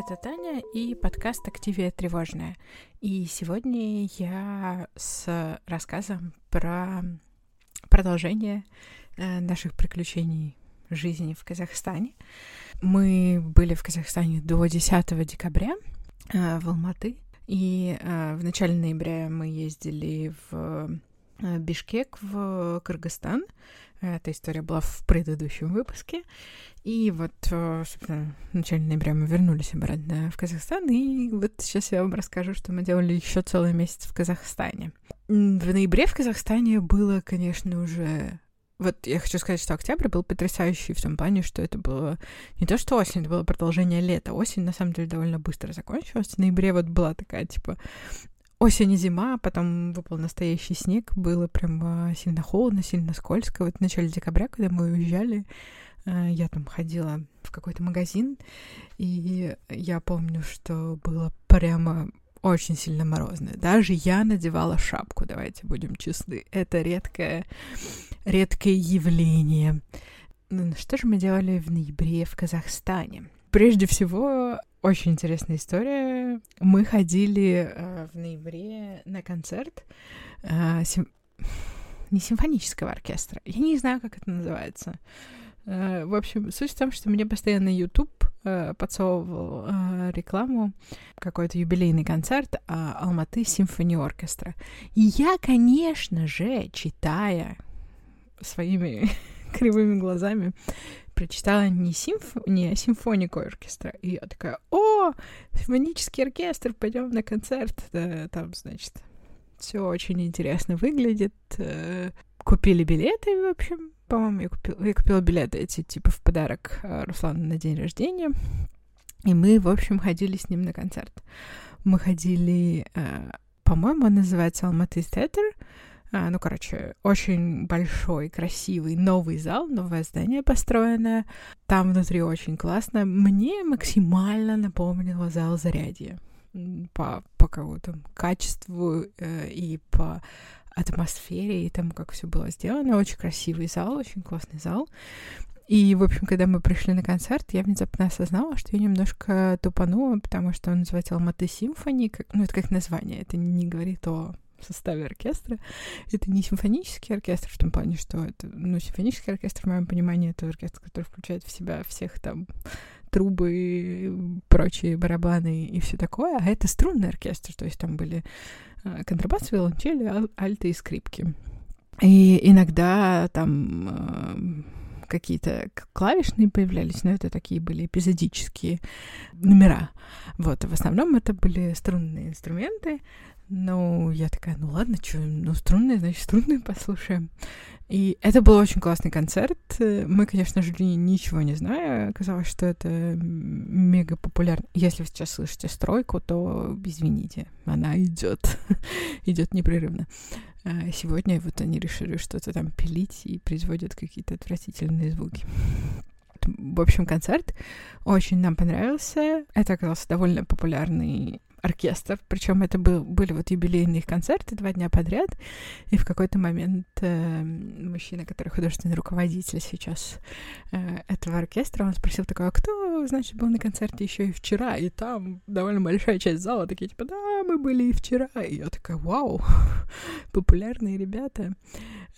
это Таня и подкаст «Активия тревожная». И сегодня я с рассказом про продолжение э, наших приключений жизни в Казахстане. Мы были в Казахстане до 10 декабря э, в Алматы, и э, в начале ноября мы ездили в Бишкек в Кыргызстан. Эта история была в предыдущем выпуске. И вот, э, собственно, в начале ноября мы вернулись обратно в Казахстан, и вот сейчас я вам расскажу, что мы делали еще целый месяц в Казахстане. В ноябре в Казахстане было, конечно, уже вот я хочу сказать, что октябрь был потрясающий в том плане, что это было не то, что осень, это было продолжение лета. Осень, на самом деле, довольно быстро закончилась. В ноябре вот была такая, типа, осень и зима, потом выпал настоящий снег, было прям сильно холодно, сильно скользко. Вот в начале декабря, когда мы уезжали, Э, я там ходила в какой-то магазин, и я помню, что было прямо очень сильно морозно. Даже я надевала шапку, давайте будем честны. Это редкое, редкое явление. Что же мы делали в ноябре в Казахстане? Прежде всего, очень интересная история. Мы ходили э, в ноябре на концерт э, сим... не симфонического оркестра. Я не знаю, как это называется. Э, в общем, суть в том, что мне постоянно YouTube э, подсовывал э, рекламу, какой-то юбилейный концерт Алматы симфони оркестра. И я, конечно же, читая своими кривыми глазами, прочитала не, симф... не симфоник оркестра. И я такая, о, симфонический оркестр, пойдем на концерт. Там, значит, все очень интересно выглядит. Купили билеты, в общем, по-моему, я, купил, я купила билеты эти, типа, в подарок э, Руслану на день рождения. И мы, в общем, ходили с ним на концерт. Мы ходили, э, по-моему, он называется Алматы Theater. А, ну, короче, очень большой, красивый, новый зал, новое здание построенное. Там внутри очень классно. Мне максимально напомнило зал Зарядье по, по какому-то качеству э, и по атмосфере и тому, как все было сделано. Очень красивый зал, очень классный зал. И, в общем, когда мы пришли на концерт, я внезапно осознала, что я немножко тупанула, потому что он называется Алматы Симфони, ну, это как название, это не говорит о составе оркестра. Это не симфонический оркестр в том плане, что это, ну, симфонический оркестр, в моем понимании, это оркестр, который включает в себя всех там трубы, прочие барабаны и все такое, а это струнный оркестр, то есть там были Э, контрабас, виолончели, аль- альты и скрипки. И иногда там э, какие-то клавишные появлялись, но это такие были эпизодические номера. Вот, в основном это были струнные инструменты. Ну, я такая, ну ладно, что, ну струнные, значит, струнные послушаем. И это был очень классный концерт. Мы, конечно же, ничего не зная. Оказалось, что это мега популярно. Если вы сейчас слышите стройку, то извините, она идет, идет непрерывно. А сегодня вот они решили что-то там пилить и производят какие-то отвратительные звуки. В общем, концерт очень нам понравился. Это оказался довольно популярный оркестр, причем это был, были вот юбилейные концерты два дня подряд, и в какой-то момент э, мужчина, который художественный руководитель сейчас э, этого оркестра, он спросил такой, а кто, значит, был на концерте еще и вчера, и там довольно большая часть зала такие, типа, да, мы были и вчера, и я такая, вау, популярные ребята.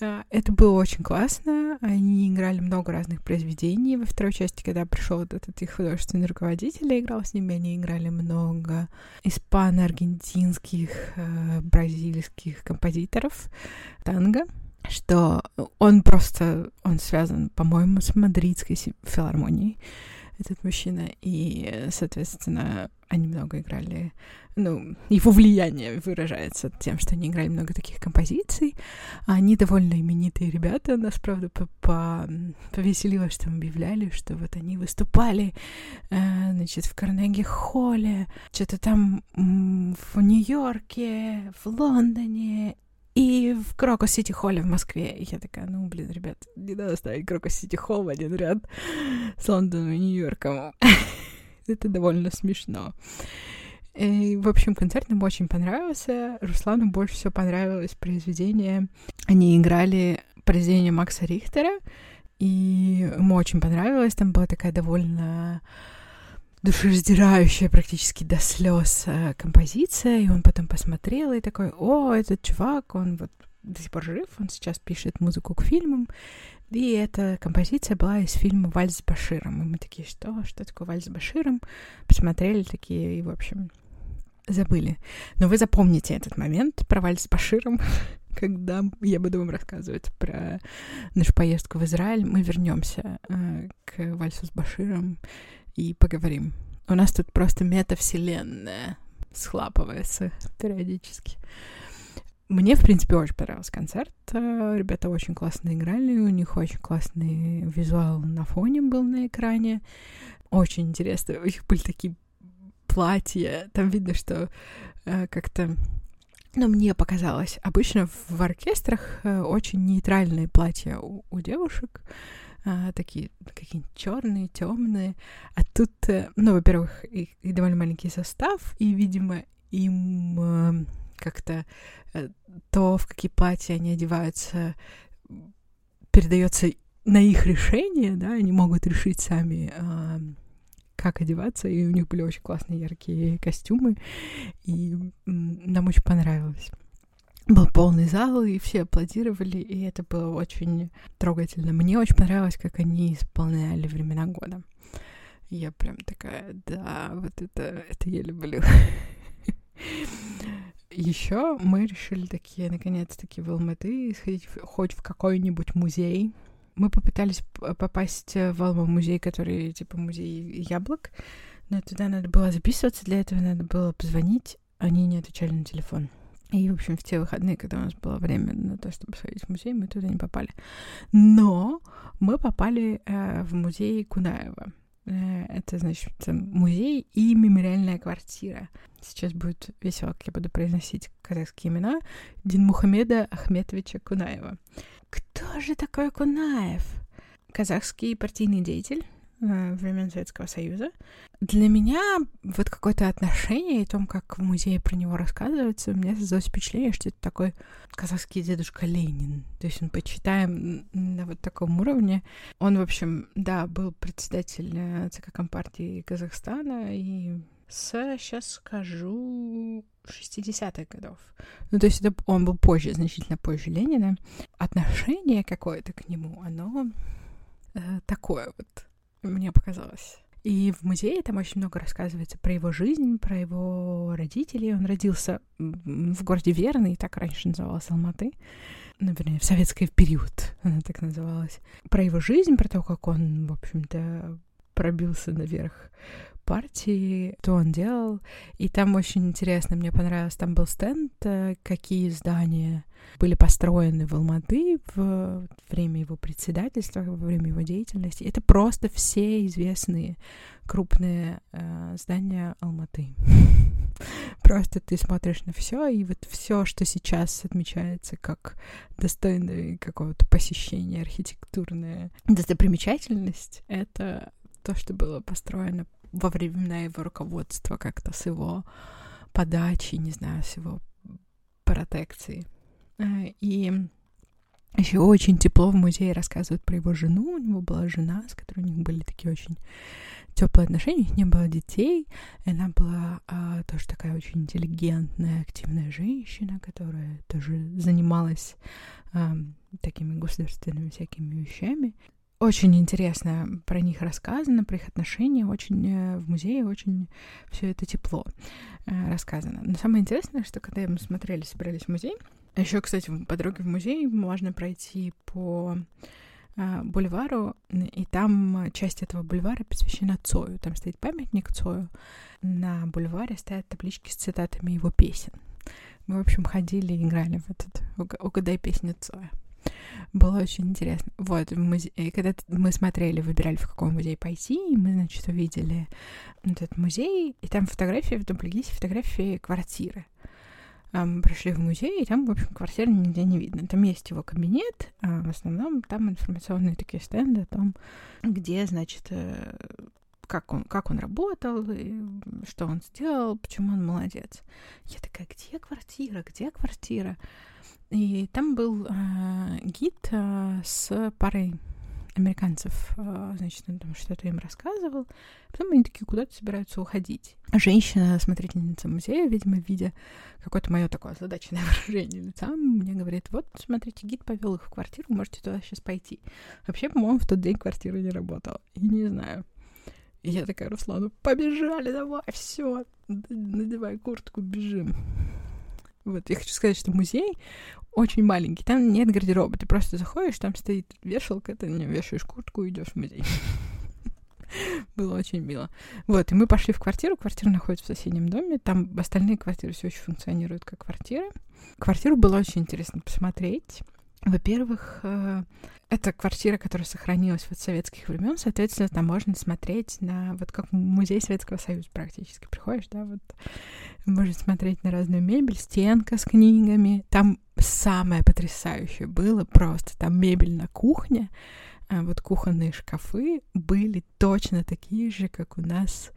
Э, это было очень классно, они играли много разных произведений. Во второй части, когда пришел вот этот их художественный руководитель, играл с ними, они играли много испано-аргентинских, э, бразильских композиторов танго, что он просто, он связан, по-моему, с мадридской филармонией этот мужчина, и, соответственно, они много играли, ну, его влияние выражается тем, что они играли много таких композиций, они довольно именитые ребята, нас, правда, по -по повеселило, что объявляли, что вот они выступали, э, значит, в Карнеги-холле, что-то там в Нью-Йорке, в Лондоне и в Крокус Сити Холле в Москве. И я такая, ну, блин, ребят, не надо ставить Крокус Сити Холл в один ряд с Лондоном и Нью-Йорком. Это довольно смешно. И, в общем, концерт нам очень понравился. Руслану больше всего понравилось произведение. Они играли произведение Макса Рихтера, и ему очень понравилось. Там была такая довольно душераздирающая практически до слез э, композиция, и он потом посмотрел и такой, о, этот чувак, он вот до сих пор жив, он сейчас пишет музыку к фильмам, и эта композиция была из фильма «Вальс с Баширом». И мы такие, что? Что такое «Вальс с Баширом?» Посмотрели такие, и, в общем, забыли. Но вы запомните этот момент про «Вальс с Баширом», когда я буду вам рассказывать про нашу поездку в Израиль. Мы вернемся э, к «Вальсу с Баширом» и поговорим. У нас тут просто метавселенная схлапывается периодически. Мне, в принципе, очень понравился концерт. Э, ребята очень классно играли, у них очень классный визуал на фоне был на экране. Очень интересно. У них были такие платья. Там видно, что э, как-то но мне показалось, обычно в оркестрах э, очень нейтральные платья у, у девушек, э, такие какие-нибудь черные, темные. А тут, э, ну, во-первых, их, их довольно маленький состав, и, видимо, им э, как-то э, то, в какие платья они одеваются, передается на их решение, да, они могут решить сами, э, как одеваться, и у них были очень классные яркие костюмы, и нам очень понравилось. Был полный зал, и все аплодировали, и это было очень трогательно. Мне очень понравилось, как они исполняли времена года. Я прям такая, да, вот это, это я люблю. Еще мы решили такие, наконец-таки, в Алматы сходить хоть в какой-нибудь музей. Мы попытались попасть в Алма музей, который типа музей яблок, но туда надо было записываться, для этого надо было позвонить, они не отвечали на телефон. И, в общем, в те выходные, когда у нас было время на то, чтобы сходить в музей, мы туда не попали. Но мы попали э, в музей Кунаева. Э, это, значит, музей и мемориальная квартира. Сейчас будет весело, как я буду произносить казахские имена. Динмухамеда Ахметовича Кунаева. Кто же такой Кунаев? Казахский партийный деятель, времен Советского Союза. Для меня вот какое-то отношение и том, как в музее про него рассказывается, у меня создалось впечатление, что это такой казахский дедушка Ленин. То есть он почитаем на вот таком уровне. Он, в общем, да, был председатель э, ЦК Компартии Казахстана и с, сейчас скажу, 60-х годов. Ну, то есть это он был позже, значительно позже Ленина. Отношение какое-то к нему, оно э, такое вот мне показалось. И в музее там очень много рассказывается про его жизнь, про его родителей. Он родился в городе Верный, так раньше называлась Алматы. Ну, вернее, в советский период она так называлась. Про его жизнь, про то, как он, в общем-то, пробился наверх партии, что он делал. И там очень интересно, мне понравилось, там был стенд, э, какие здания были построены в Алматы в время его председательства, во время его деятельности. Это просто все известные крупные э, здания Алматы. Просто ты смотришь на все, и вот все, что сейчас отмечается как достойное какого-то посещения, архитектурная достопримечательность, это то, что было построено во времена его руководства как-то с его подачи, не знаю, с его протекции. Э, и еще очень тепло в музее рассказывают про его жену. У него была жена, с которой у них были такие очень теплые отношения. У них не было детей. И она была а, тоже такая очень интеллигентная, активная женщина, которая тоже занималась а, такими государственными всякими вещами. Очень интересно про них рассказано, про их отношения. Очень э, в музее очень все это тепло э, рассказано. Но самое интересное, что когда мы смотрели, собирались в музей, еще, кстати, по дороге в музей можно пройти по э, бульвару, и там часть этого бульвара посвящена Цою. Там стоит памятник Цою. На бульваре стоят таблички с цитатами его песен. Мы, в общем, ходили и играли в этот «Угадай песню Цоя». Было очень интересно. Вот, в музе... когда мы смотрели, выбирали, в какой музей пойти, и мы, значит, увидели этот музей, и там фотографии, в дублигисе фотографии квартиры. Мы пришли в музей, и там, в общем, квартиры нигде не видно. Там есть его кабинет, а в основном там информационные такие стенды о том, где, значит, э, как он, как он работал, и что он сделал, почему он молодец. Я такая, где квартира, где квартира? И там был э, гид э, с парой американцев, э, значит, он там что-то им рассказывал. Потом они такие куда-то собираются уходить. Женщина, смотрительница музея, видимо, видя какое-то мое такое озадаченное выражение лица, мне говорит, вот, смотрите, гид повел их в квартиру, можете туда сейчас пойти. Вообще, по-моему, в тот день квартира не работала. И не знаю. И я такая, Руслану, побежали, давай, все, надевай куртку, бежим. Вот, я хочу сказать, что музей очень маленький, там нет гардероба, ты просто заходишь, там стоит вешалка, ты не вешаешь куртку и идешь в музей. Было очень мило. Вот, и мы пошли в квартиру. Квартира находится в соседнем доме. Там остальные квартиры все еще функционируют как квартиры. Квартиру было очень интересно посмотреть. Во-первых, э, это квартира, которая сохранилась вот с советских времен, соответственно, там можно смотреть на, вот как музей Советского Союза практически. Приходишь, да, вот можно смотреть на разную мебель, стенка с книгами. Там самое потрясающее было просто, там мебель на кухне, а вот кухонные шкафы были точно такие же, как у нас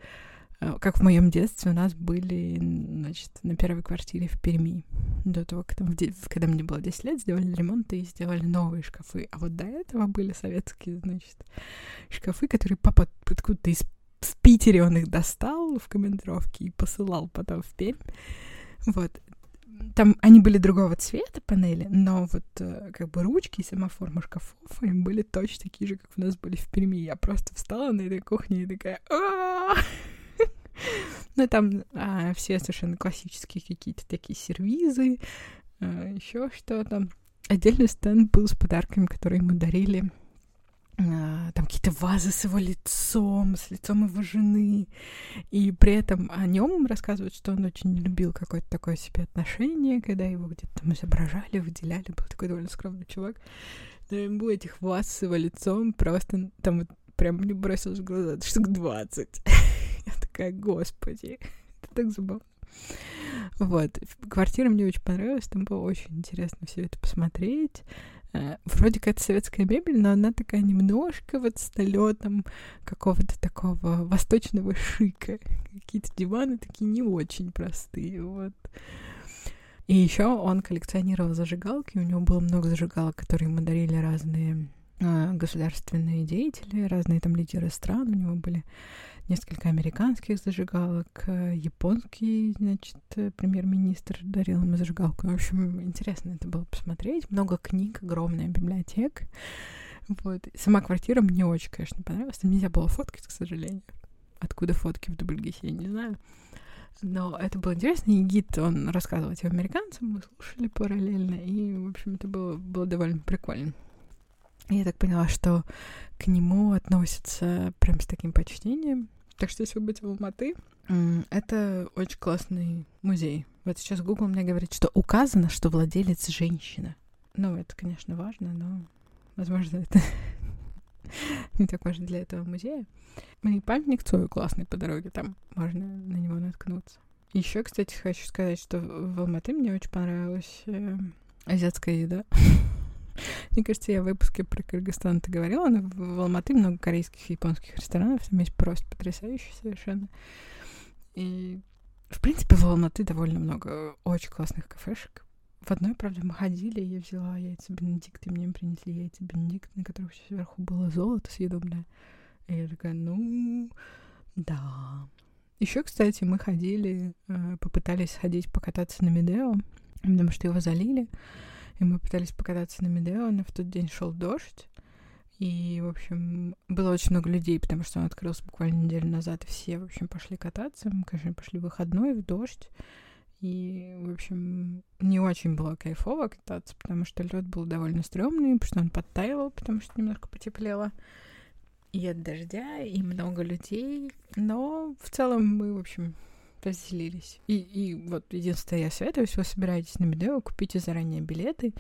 как в моем детстве у нас были, значит, на первой квартире в Перми. До того, как там, когда мне было 10 лет, сделали ремонт и сделали новые шкафы. А вот до этого были советские, значит, шкафы, которые папа откуда-то из в Питере он их достал в командировке и посылал потом в Пермь. Вот. Там они были другого цвета панели, но вот э, как бы ручки и сама форма шкафов они были точно такие же, как у нас были в Перми. Я просто встала на этой кухне и такая ну, там а, все совершенно классические какие-то такие сервизы, а, еще что-то. Отдельный стенд был с подарками, которые ему дарили. А, там какие-то вазы с его лицом, с лицом его жены. И при этом о нем рассказывают, что он очень любил какое-то такое себе отношение, когда его где-то там изображали, выделяли. Был такой довольно скромный чувак. Но ему этих ваз с его лицом просто там вот прям мне бросилось в глаза штук 20. Я такая, господи, это так забавно. Вот. Квартира мне очень понравилась, там было очень интересно все это посмотреть. Э, вроде как это советская мебель, но она такая немножко вот с налетом какого-то такого восточного шика. Какие-то диваны такие не очень простые, вот. И еще он коллекционировал зажигалки, у него было много зажигалок, которые ему дарили разные э, государственные деятели, разные там лидеры стран, у него были несколько американских зажигалок, японский, значит, премьер-министр дарил ему зажигалку. В общем, интересно это было посмотреть. Много книг, огромная библиотека. Вот. Сама квартира мне очень, конечно, понравилась. Там нельзя было фоткать, к сожалению. Откуда фотки в Дубльгисе, я не знаю. Но это было интересно, и гид, он рассказывал этим американцам, мы слушали параллельно, и, в общем, это было, было довольно прикольно. Я так поняла, что к нему относятся прям с таким почтением. Так что если вы будете в Алматы, это очень классный музей. Вот сейчас Google мне говорит, что указано, что владелец женщина. Ну, это, конечно, важно, но, возможно, это не так важно для этого музея. И памятник Цою классный по дороге, там можно на него наткнуться. Еще, кстати, хочу сказать, что в Алматы мне очень понравилась э, азиатская еда. Мне кажется, я в выпуске про Кыргызстан это говорила, но в Алматы много корейских и японских ресторанов, там есть просто потрясающие совершенно. И, в принципе, в Алматы довольно много очень классных кафешек. В одной, правда, мы ходили, я взяла яйца Бенедикт, и мне принесли яйца Бенедикт, на которых все сверху было золото съедобное. И я такая, ну, да. Еще, кстати, мы ходили, э, попытались ходить покататься на Медео, потому что его залили и мы пытались покататься на Медео, но в тот день шел дождь, и, в общем, было очень много людей, потому что он открылся буквально неделю назад, и все, в общем, пошли кататься. Мы, конечно, пошли в выходной, в дождь. И, в общем, не очень было кайфово кататься, потому что лед был довольно стрёмный, потому что он подтаивал, потому что немножко потеплело. И от дождя, и много людей. Но в целом мы, в общем, разделились. И, и вот единственное, я советую, если вы собираетесь на Медео, купите заранее билеты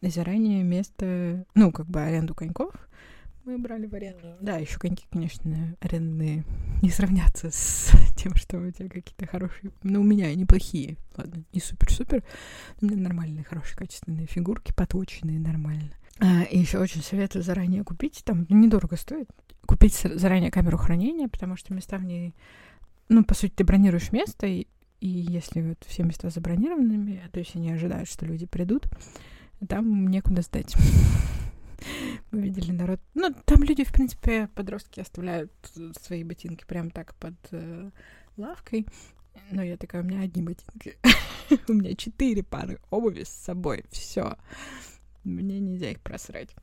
и заранее место, ну, как бы аренду коньков. Мы брали в аренду. Да, еще коньки, конечно, арендные не сравнятся с тем, что у тебя какие-то хорошие... Ну, у меня неплохие. Ладно, не супер-супер. У меня нормальные, хорошие, качественные фигурки, поточенные нормально. А, и еще очень советую заранее купить. Там недорого стоит. Купить заранее камеру хранения, потому что места в ней ну, по сути, ты бронируешь место, и, и если вот все места забронированными, то есть они ожидают, что люди придут, там некуда сдать. Мы видели народ. Ну, там люди, в принципе, подростки оставляют свои ботинки прям так под э, лавкой. Но я такая, у меня одни ботинки. у меня четыре пары обуви с собой. Все. Мне нельзя их просрать.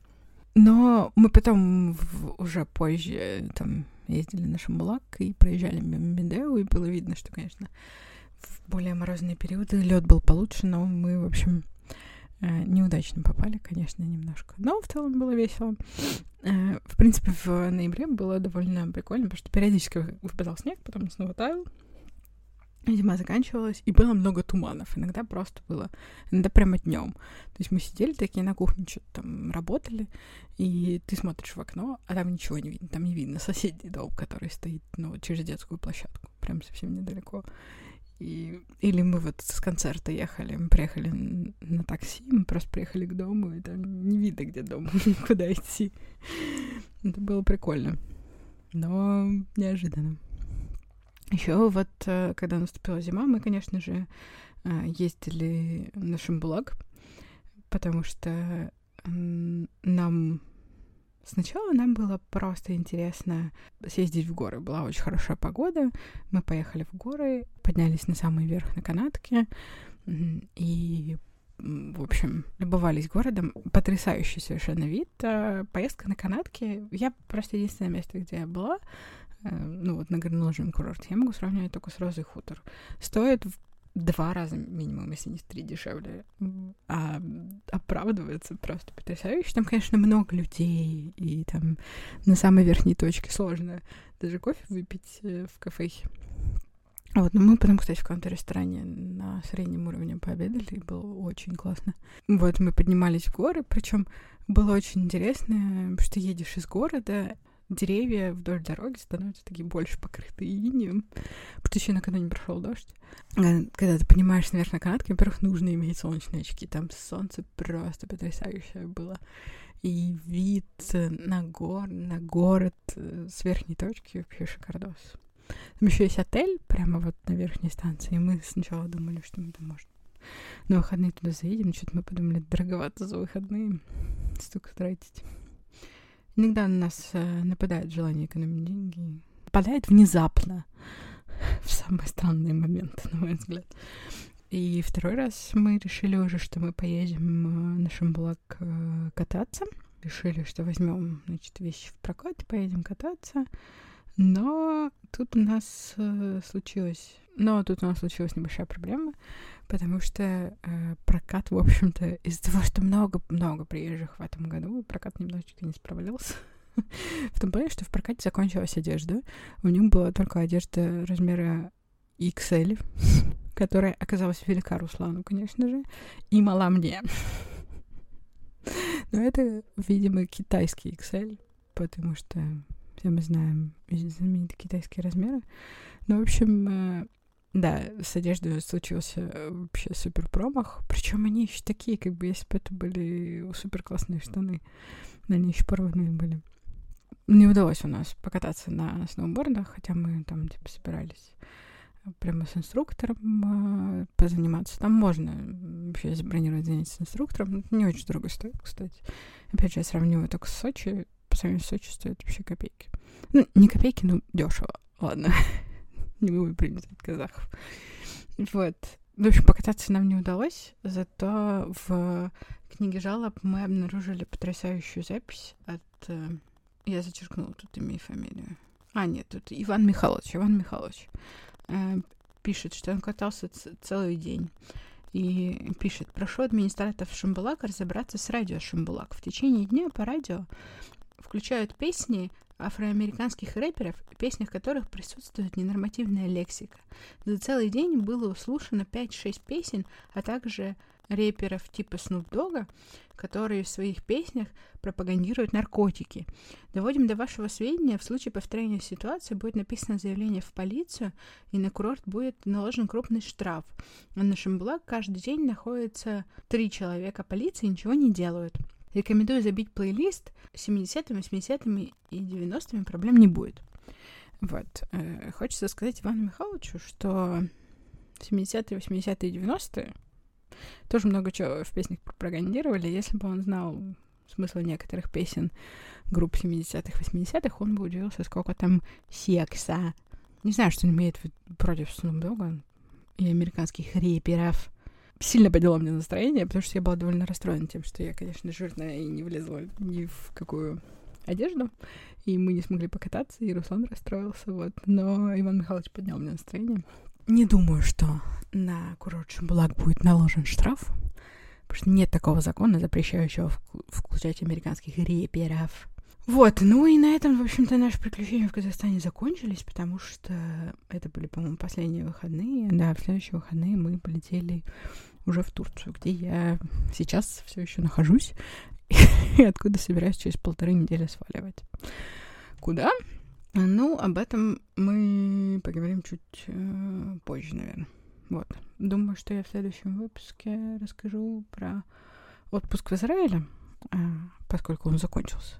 Но мы потом в, уже позже там ездили на Шамбулак и проезжали мимо Медео, и было видно, что, конечно, в более морозные периоды лед был получше, но мы, в общем, э, неудачно попали, конечно, немножко. Но в целом было весело. Э, в принципе, в ноябре было довольно прикольно, потому что периодически выпадал снег, потом снова таял. Зима заканчивалась, и было много туманов. Иногда просто было, иногда прямо днем. То есть мы сидели такие на кухне, что-то там работали, и ты смотришь в окно, а там ничего не видно. Там не видно соседний дом, который стоит, ну, через детскую площадку, прям совсем недалеко. И, или мы вот с концерта ехали, мы приехали на такси, мы просто приехали к дому, и там не видно, где дом, куда идти. Это было прикольно, но неожиданно. Еще вот, э, когда наступила зима, мы, конечно же, э, ездили на Шамбулак, потому что нам Сначала нам было просто интересно съездить в горы. Была очень хорошая погода. Мы поехали в горы, поднялись на самый верх на канатке и в общем, любовались городом. Потрясающий совершенно вид. Э, поездка на канатке. Я просто единственное место, где я была, ну вот на горнолыжном курорте, я могу сравнивать только с Розой Хутор. Стоит в два раза минимум, если не в три дешевле. А оправдывается просто потрясающе. Там, конечно, много людей, и там на самой верхней точке сложно даже кофе выпить э, в кафехе. Вот, но мы потом, кстати, в каком-то ресторане на среднем уровне пообедали, и было очень классно. Вот, мы поднимались в горы, причем было очень интересно, что едешь из города, деревья вдоль дороги становятся такие больше покрыты инеем, потому что еще накануне прошел дождь. Э, когда ты понимаешь наверх на во-первых, нужно иметь солнечные очки. Там солнце просто потрясающее было. И вид на гор, на город э, с верхней точки вообще шикардос. Там еще есть отель прямо вот на верхней станции. И мы сначала думали, что мы там, может, на выходные туда заедем. Что-то мы подумали, дороговато за выходные столько тратить. Иногда на нас э, нападает желание экономить деньги. Нападает внезапно. В самые странные моменты, на мой взгляд. И второй раз мы решили уже, что мы поедем э, на Шамбулак э, кататься. Решили, что возьмем, значит, вещи в прокат поедем кататься. Но тут у нас случилось... Но тут у нас случилась небольшая проблема потому что э, прокат, в общем-то, из-за того, что много-много приезжих в этом году, прокат немножечко не справлялся. в том плане, что в прокате закончилась одежда. У них была только одежда размера XL, которая оказалась велика Руслану, конечно же, и мала мне. Но это, видимо, китайский XL, потому что все мы знаем знаменитые китайские размеры. Ну, в общем, э, да, с одеждой случился э, вообще супер промах. Причем они еще такие, как бы, если бы это были супер классные штаны. Они еще порванные были. Не удалось у нас покататься на сноубордах, хотя мы там, типа, собирались прямо с инструктором э, позаниматься. Там можно вообще забронировать занятия с инструктором. Не очень дорого стоит, кстати. Опять же, я сравниваю только с Сочи. По сравнению с Сочи стоит вообще копейки. Ну, не копейки, но дешево. Ладно. не могу принять казахов. Вот. В общем, покататься нам не удалось, зато в книге жалоб мы обнаружили потрясающую запись от... Э, я зачеркнула тут имя и фамилию. А, нет, тут Иван Михайлович. Иван Михайлович э, пишет, что он катался целый день. И пишет, прошу администраторов Шамбулака разобраться с радио Шамбулак. В течение дня по радио включают песни афроамериканских рэперов, в песнях которых присутствует ненормативная лексика. За целый день было услышано 5-6 песен, а также рэперов типа Snoop Dogg, которые в своих песнях пропагандируют наркотики. Доводим до вашего сведения, в случае повторения ситуации будет написано заявление в полицию, и на курорт будет наложен крупный штраф. На нашем блог каждый день находится три человека полиции и ничего не делают. Рекомендую забить плейлист 70-ми, 80-ми и 90-ми, проблем не будет. Вот. Э, хочется сказать Ивану Михайловичу, что 70-е, 80-е и 90-е тоже много чего в песнях пропагандировали. Если бы он знал смысла некоторых песен групп 70-х, 80-х, он бы удивился, сколько там секса. Не знаю, что он имеет против Snoop и американских рэперов. Сильно подняло мне настроение, потому что я была довольно расстроена тем, что я, конечно, жирная и не влезла ни в какую одежду, и мы не смогли покататься, и Руслан расстроился, вот. Но Иван Михайлович поднял мне настроение. Не думаю, что на курорт Шамбулак будет наложен штраф, потому что нет такого закона, запрещающего включать американских реперов. Вот, ну и на этом, в общем-то, наши приключения в Казахстане закончились, потому что это были, по-моему, последние выходные. Да, в следующие выходные мы полетели уже в Турцию, где я сейчас все еще нахожусь, и откуда собираюсь через полторы недели сваливать. Куда? Ну, об этом мы поговорим чуть э, позже, наверное. Вот. Думаю, что я в следующем выпуске расскажу про отпуск в Израиле, э, поскольку он закончился.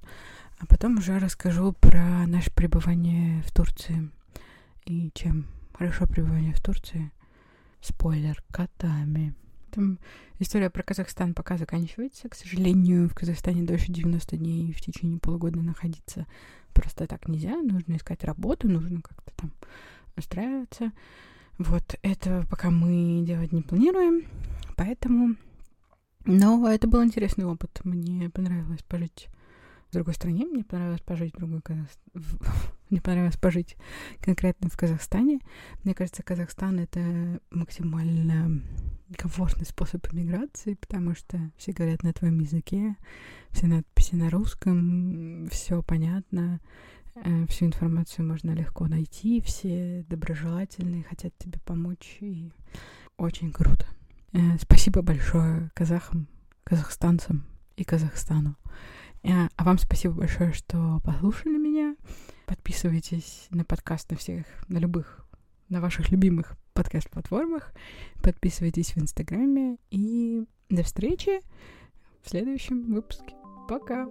А потом уже расскажу про наше пребывание в Турции и чем хорошо пребывание в Турции. Спойлер, котами. Там история про Казахстан пока заканчивается. К сожалению, в Казахстане дольше 90 дней в течение полугода находиться просто так нельзя, нужно искать работу, нужно как-то там устраиваться. Вот, это пока мы делать не планируем, поэтому... Но это был интересный опыт. Мне понравилось пожить в другой стране, мне понравилось пожить в другой Казахстане. Мне понравилось пожить конкретно в Казахстане. Мне кажется, Казахстан — это максимально комфортный способ иммиграции, потому что все говорят на твоем языке, все надписи на русском, все понятно, э, всю информацию можно легко найти, все доброжелательные, хотят тебе помочь, и очень круто. Э, спасибо большое казахам, казахстанцам и Казахстану. Э, а вам спасибо большое, что послушали меня. Подписывайтесь на подкаст на всех, на любых, на ваших любимых подкаст-платформах. Подписывайтесь в Инстаграме. И до встречи в следующем выпуске. Пока!